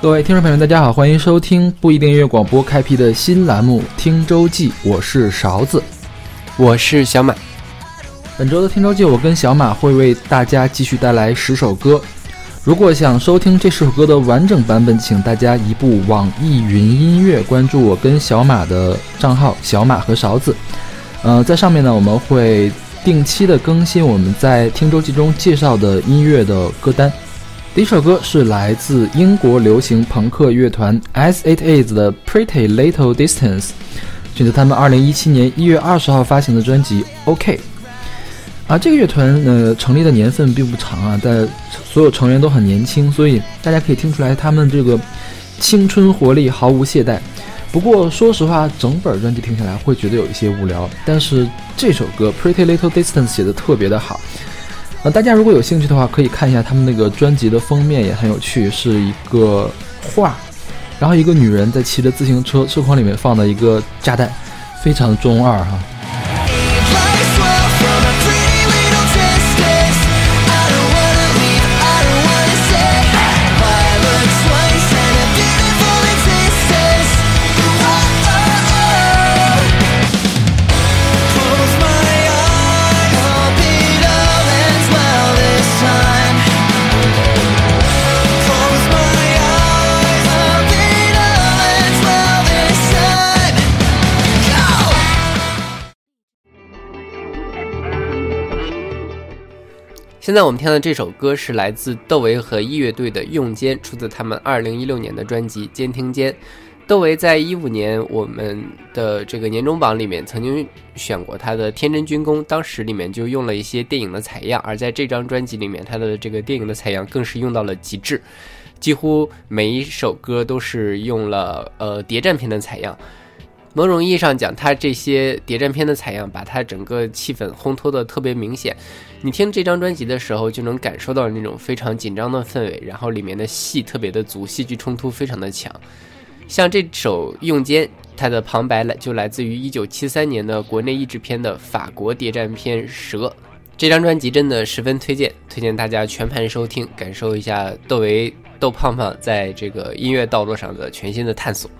各位听众朋友们，大家好，欢迎收听不一定音乐广播开辟的新栏目《听周记》，我是勺子，我是小马。本周的听周记，我跟小马会为大家继续带来十首歌。如果想收听这十首歌的完整版本，请大家移步网易云音乐，关注我跟小马的账号“小马和勺子”。呃，在上面呢，我们会定期的更新我们在听周记中介绍的音乐的歌单。第一首歌是来自英国流行朋克乐团 S It Is 的 Pretty Little Distance，选择他们2017年1月20号发行的专辑 OK。啊，这个乐团呃成立的年份并不长啊，但所有成员都很年轻，所以大家可以听出来他们这个青春活力毫无懈怠。不过说实话，整本专辑听下来会觉得有一些无聊，但是这首歌 Pretty Little Distance 写的特别的好。呃，大家如果有兴趣的话，可以看一下他们那个专辑的封面，也很有趣，是一个画，然后一个女人在骑着自行车，车筐里面放的一个炸弹，非常中二哈。现在我们听到这首歌是来自窦唯和一乐队的《用间》，出自他们二零一六年的专辑《监听间》。窦唯在一五年我们的这个年终榜里面曾经选过他的《天真军工》，当时里面就用了一些电影的采样，而在这张专辑里面，他的这个电影的采样更是用到了极致，几乎每一首歌都是用了呃谍战片的采样。某种意义上讲，他这些谍战片的采样，把他整个气氛烘托的特别明显。你听这张专辑的时候，就能感受到那种非常紧张的氛围，然后里面的戏特别的足，戏剧冲突非常的强。像这首《用间》，它的旁白来就来自于1973年的国内译制片的法国谍战片《蛇》。这张专辑真的十分推荐，推荐大家全盘收听，感受一下窦唯窦胖胖在这个音乐道路上的全新的探索。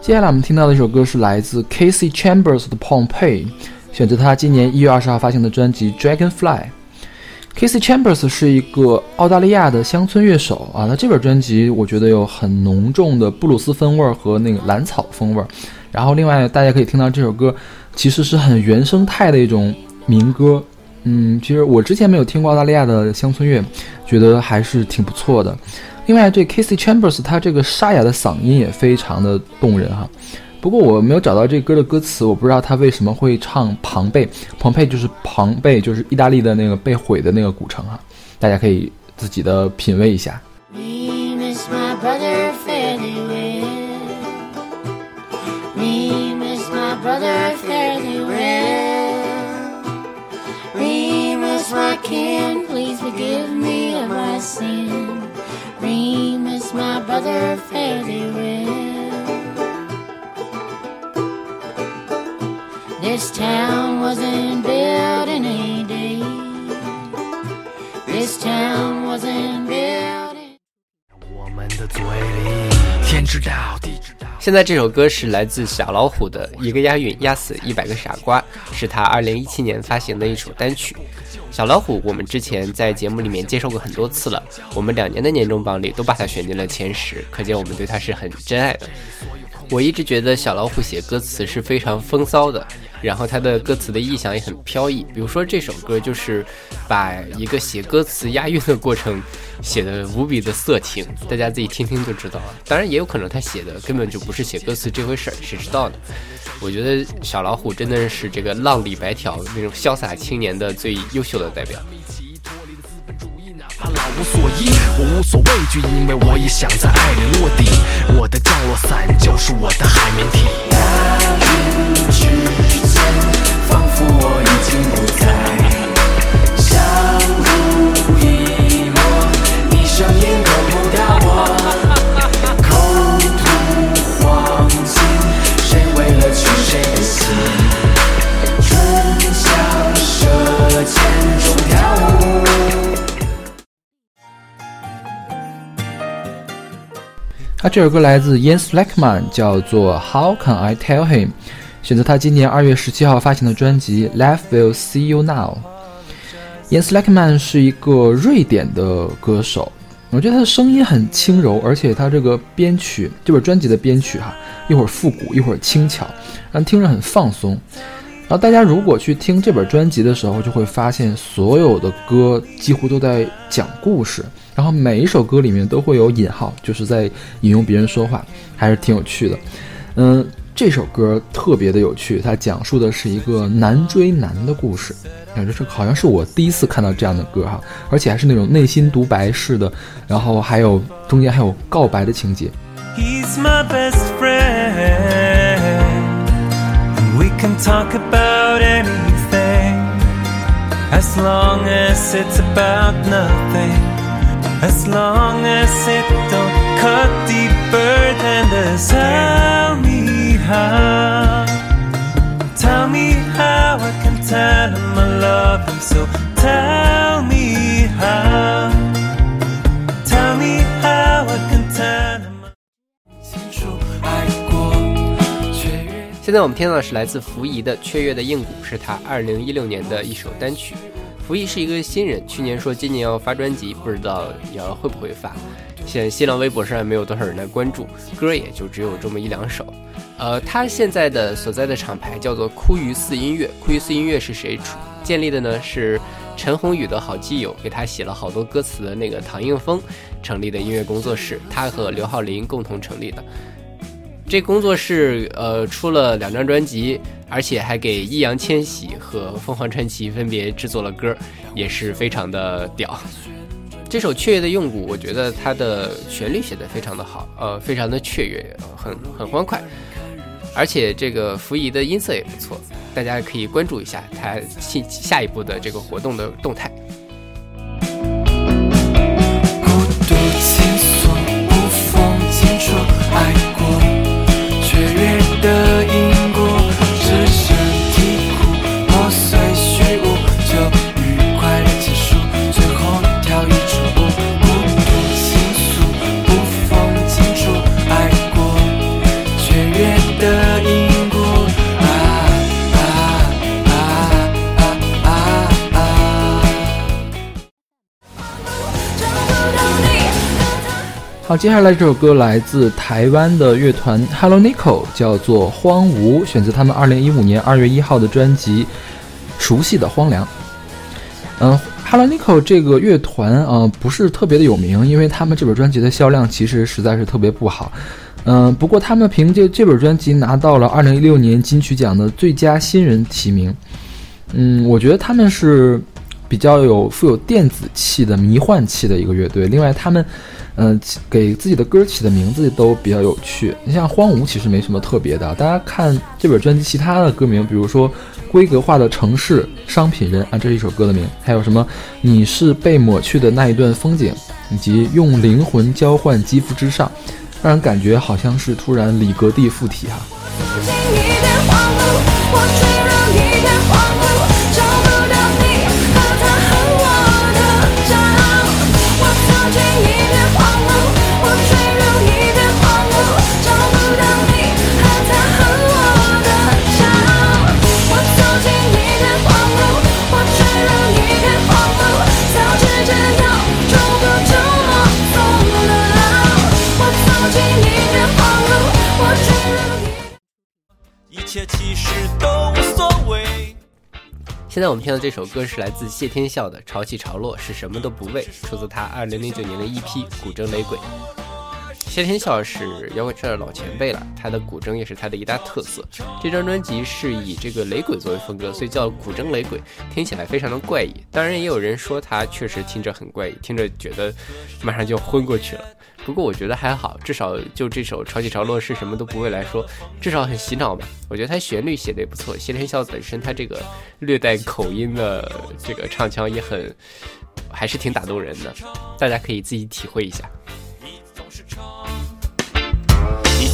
接下来我们听到的一首歌是来自 Casey Chambers 的 Pompeii，选择他今年一月二十号发行的专辑 Dragonfly。Casey Chambers 是一个澳大利亚的乡村乐手啊，那这本专辑我觉得有很浓重的布鲁斯风味和那个蓝草风味。然后另外大家可以听到这首歌其实是很原生态的一种民歌。嗯，其实我之前没有听过澳大利亚的乡村乐，觉得还是挺不错的。另外，这 Casey Chambers 他这个沙哑的嗓音也非常的动人哈。不过我没有找到这歌的歌词，我不知道他为什么会唱庞贝。庞贝就是庞贝，就是意大利的那个被毁的那个古城哈。大家可以自己的品味一下。my brother fairly well. This town wasn't built in a day. This town wasn't built in. 我们的嘴里天知道地知道。现在这首歌是来自小老虎的一个押韵压死一百个傻瓜，是他二零一七年发行的一首单曲。小老虎，我们之前在节目里面介绍过很多次了，我们两年的年终榜里都把它选进了前十，可见我们对它是很真爱的。我一直觉得小老虎写歌词是非常风骚的。然后他的歌词的意象也很飘逸，比如说这首歌就是把一个写歌词押韵的过程写的无比的色情，大家自己听听就知道了。当然也有可能他写的根本就不是写歌词这回事儿，谁知道呢？我觉得小老虎真的是这个浪里白条那种潇洒青年的最优秀的代表。无所依，我无所畏惧，因为我也想在爱里落地。我的降落伞就是我的海绵体。之间，仿佛我已经不在，这首歌来自 Jens Lekman，叫做 How Can I Tell Him，选择他今年二月十七号发行的专辑 Life Will See You Now。Jens Lekman 是一个瑞典的歌手，我觉得他的声音很轻柔，而且他这个编曲，这本专辑的编曲哈，一会儿复古，一会儿轻巧，让听着很放松。然后大家如果去听这本专辑的时候，就会发现所有的歌几乎都在讲故事，然后每一首歌里面都会有引号，就是在引用别人说话，还是挺有趣的。嗯，这首歌特别的有趣，它讲述的是一个男追男的故事。感觉是好像是我第一次看到这样的歌哈，而且还是那种内心独白式的，然后还有中间还有告白的情节。He's my best friend. we can talk about anything. As long as it's about nothing. As long as it don't cut deeper than the Tell me how. Tell me how I can tell him I love him. So tell me how. Tell me how I can tell him. 清楚爱过，却现在我们听到的是来自福仪的《雀跃的硬骨》，是他二零一六年的一首单曲。福仪是一个新人，去年说今年要发专辑，不知道要会不会发。现在新浪微博上也没有多少人来关注，歌也就只有这么一两首。呃，他现在的所在的厂牌叫做枯鱼寺音乐，枯鱼寺音乐是谁出建立的呢？是陈鸿宇的好基友，给他写了好多歌词的那个唐映枫成立的音乐工作室，他和刘浩林共同成立的。这工作室呃出了两张专辑，而且还给易烊千玺和凤凰传奇分别制作了歌，也是非常的屌。这首《雀跃的用鼓》，我觉得它的旋律写得非常的好，呃，非常的雀跃，很很欢快，而且这个福仪的音色也不错，大家可以关注一下他下下一步的这个活动的动态。好，接下来这首歌来自台湾的乐团 Hello Nico，叫做《荒芜》，选择他们二零一五年二月一号的专辑《熟悉的荒凉》。嗯，Hello Nico 这个乐团啊、不是特别的有名，因为他们这本专辑的销量其实实在是特别不好。嗯，不过他们凭借这本专辑拿到了二零一六年金曲奖的最佳新人提名。嗯，我觉得他们是比较有富有电子气的迷幻气的一个乐队。另外，他们嗯、给自己的歌起的名字都比较有趣。你像《荒芜》其实没什么特别的，大家看这本专辑其他的歌名，比如说《规格化的城市》《商品人》啊，这是一首歌的名，还有什么《你是被抹去的那一段风景》，以及《用灵魂交换肌肤之上》，让人感觉好像是突然里格蒂附体哈、切其实都无所谓。现在我们听到这首歌是来自谢天笑的《潮起潮落是什么都不为》，出自他二零零九年的 EP《古筝雷鬼》。谢天笑是摇滚圈的老前辈了，他的古筝也是他的一大特色。这张专辑是以这个雷鬼作为风格，所以叫古筝雷鬼，听起来非常的怪异。当然，也有人说他确实听着很怪异，听着觉得马上就昏过去了。不过我觉得还好，至少就这首《潮起潮落》是什么都不会来说，至少很洗脑吧。我觉得他旋律写的也不错，谢天笑本身他这个略带口音的这个唱腔也很，还是挺打动人的，大家可以自己体会一下。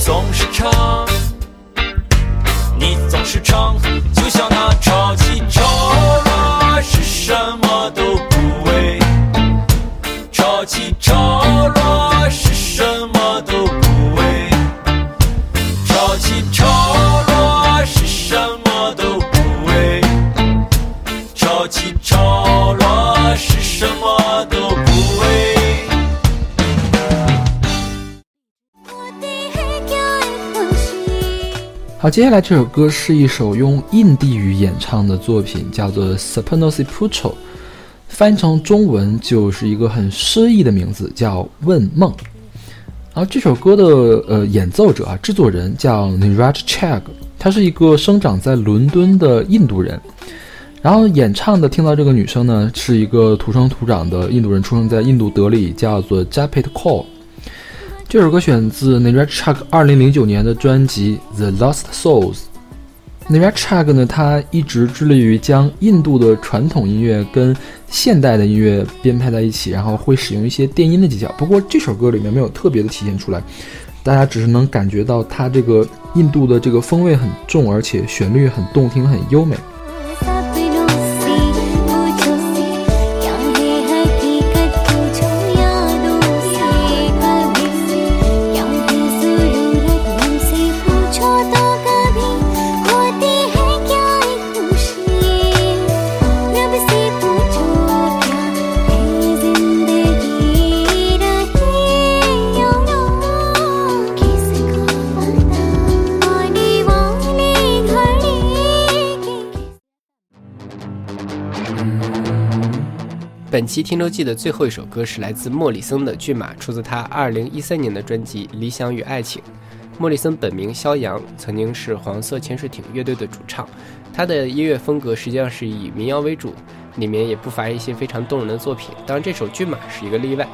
总是唱，你总是唱，就像那潮起潮落接下来这首歌是一首用印地语演唱的作品，叫做《Sapnosi Pucho》，翻译成中文就是一个很诗意的名字，叫《问梦》。然后这首歌的呃演奏者啊，制作人叫 Niraj Chag，他是一个生长在伦敦的印度人。然后演唱的听到这个女生呢，是一个土生土长的印度人，出生在印度德里，叫做 Japit Kaur。这首歌选自 Niraj Chag 二零零九年的专辑《The Lost Souls》。Niraj Chag 呢，他一直致力于将印度的传统音乐跟现代的音乐编排在一起，然后会使用一些电音的技巧。不过这首歌里面没有特别的体现出来，大家只是能感觉到它这个印度的这个风味很重，而且旋律很动听，很优美。本期听周记的最后一首歌是来自莫里森的《骏马》，出自他2013年的专辑《理想与爱情》。莫里森本名肖阳，曾经是黄色潜水艇乐队的主唱。他的音乐风格实际上是以民谣为主，里面也不乏一些非常动人的作品。当然，这首《骏马》是一个例外，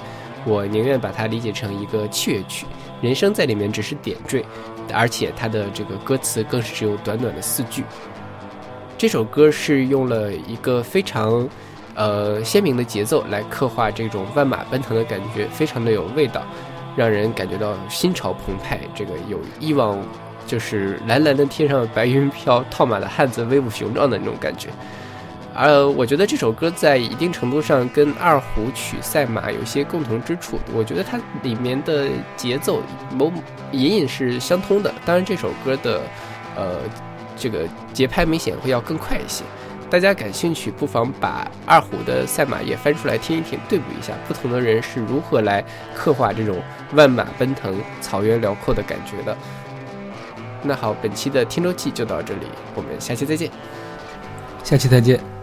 我宁愿把它理解成一个器乐曲，人声在里面只是点缀，而且它的这个歌词更是只有短短的四句。这首歌是用了一个非常呃鲜明的节奏来刻画这种万马奔腾的感觉，非常的有味道，让人感觉到心潮澎湃。这个有一往就是蓝蓝的天上白云飘，套马的汉子威武雄壮的那种感觉。而我觉得这首歌在一定程度上跟二胡曲《赛马》有些共同之处。我觉得它里面的节奏某隐隐是相通的。当然，这首歌的呃这个节拍明显会要更快一些。大家感兴趣，不妨把二虎的赛马也翻出来听一听，对比一下不同的人是如何来刻画这种万马奔腾、草原辽阔的感觉的。那好，本期的听周记就到这里，我们下期再见。下期再见。